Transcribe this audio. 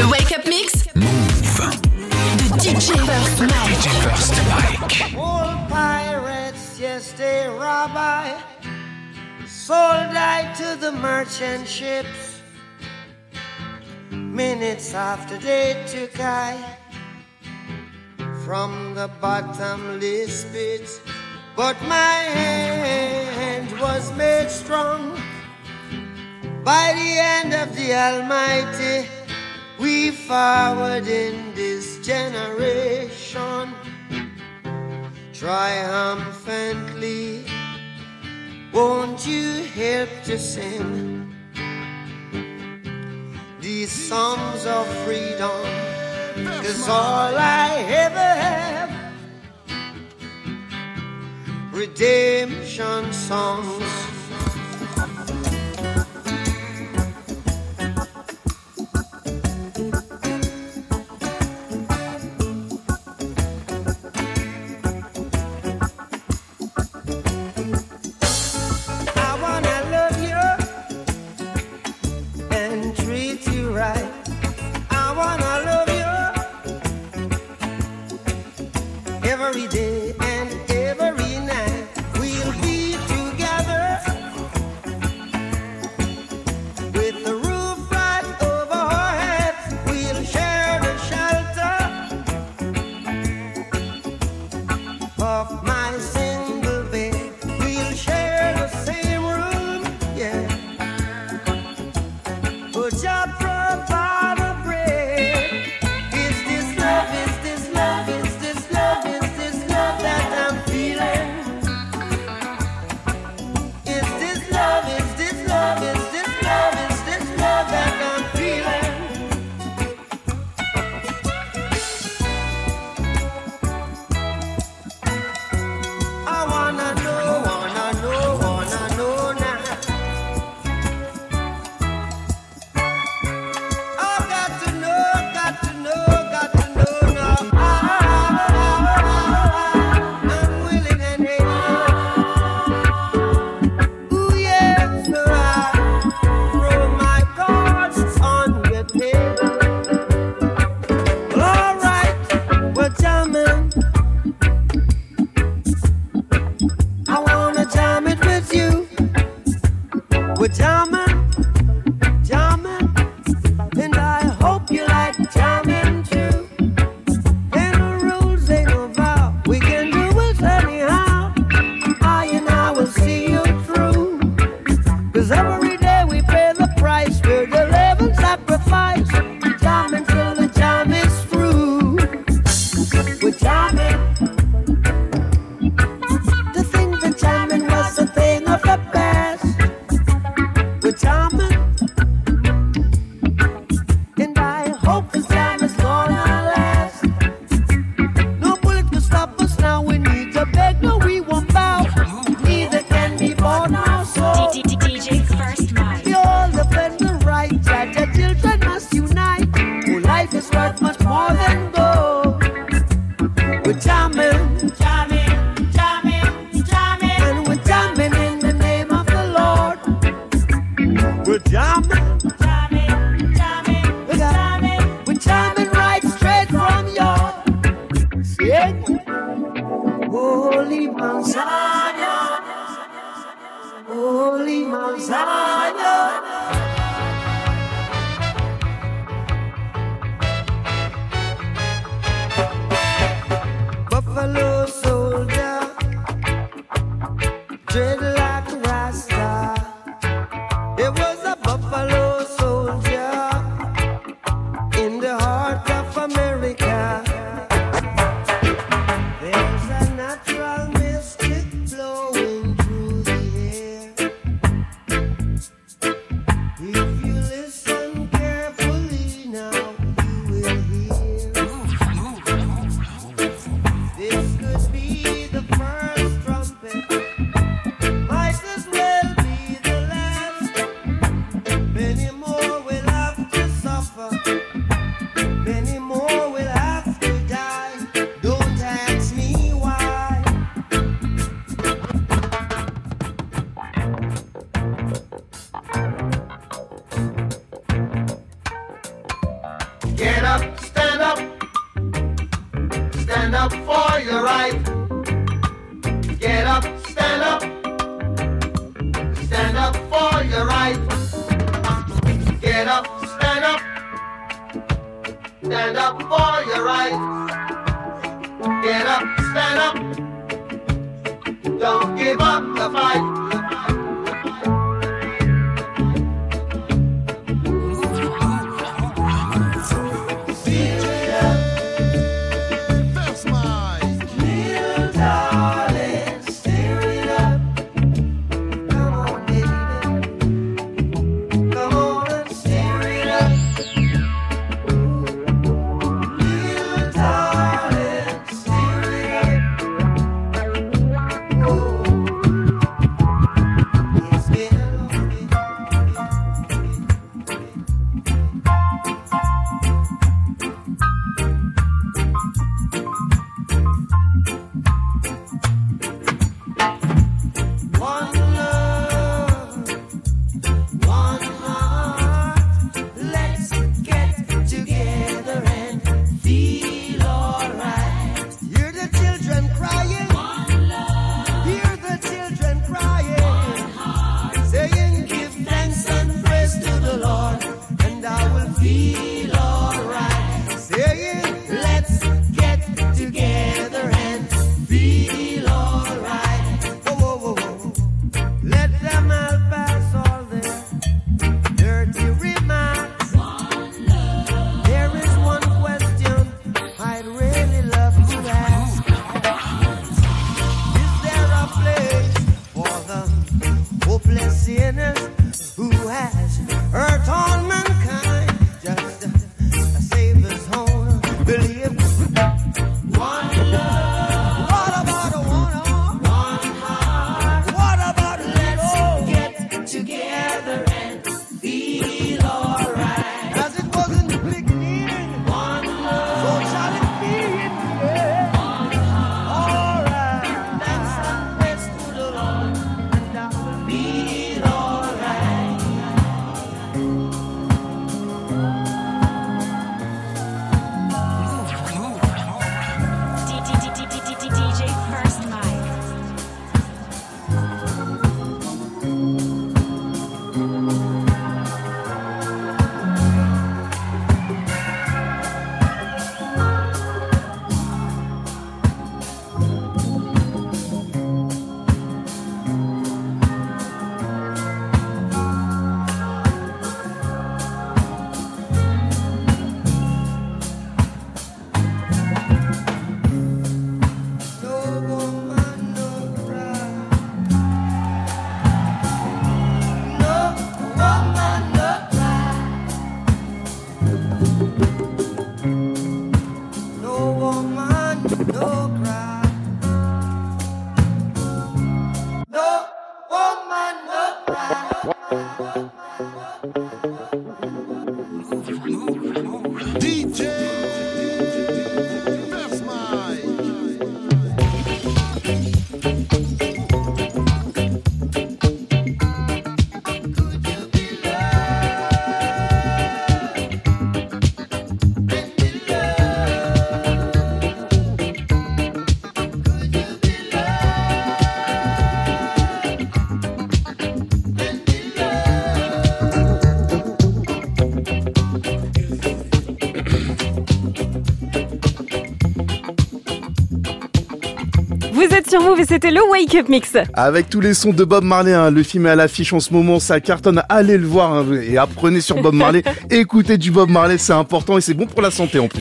Le Wake Up Mix. Mouv'. The DJ First Mike. DJ First Mike. All pirates, yes, they rob I. Sold I to the merchant ships. Minutes after they took I. From the bottomless pit. But my hand was made strong by the hand of the Almighty. We forward in this generation triumphantly. Won't you help to sing these songs of freedom? Cause all I ever have redemption songs Tom. Zion. Buffalo soldier, dreadlock rasta. It was a buffalo soldier in the heart of America. There's a natural. Get up, stand up, stand up for your rights. Get up, stand up, don't give up the fight. one a like? sur Move et c'était le Wake Up Mix. Avec tous les sons de Bob Marley, hein, le film est à l'affiche en ce moment, ça cartonne. Allez le voir hein, et apprenez sur Bob Marley. Écoutez du Bob Marley, c'est important et c'est bon pour la santé en plus.